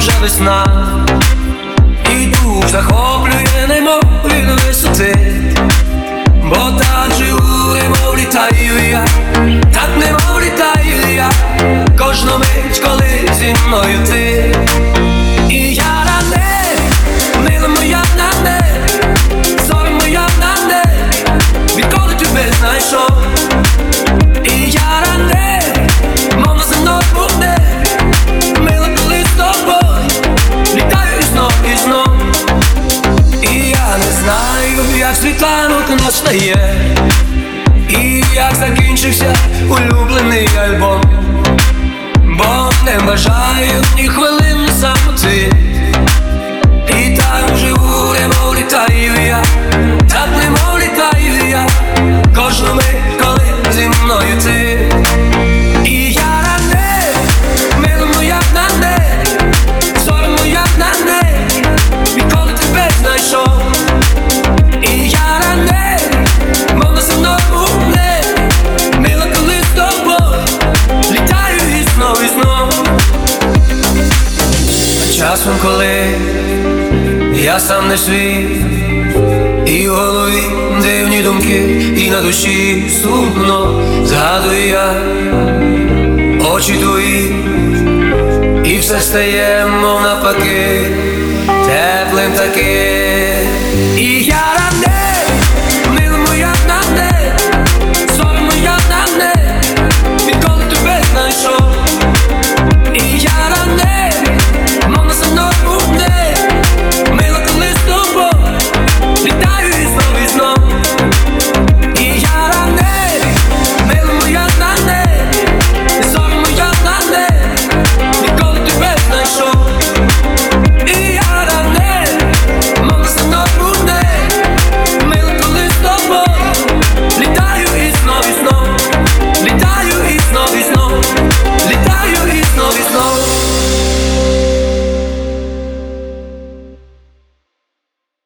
вже весна, і дух захоплює немов від висоти. Світанок настає, і як закінчився улюблений альбом, бо не бажаю ні хвилин часом коли я сам не свій, і в голові дивні думки, і на душі сумно згадую я очі твої, і все стає, мов навпаки, теплим таким.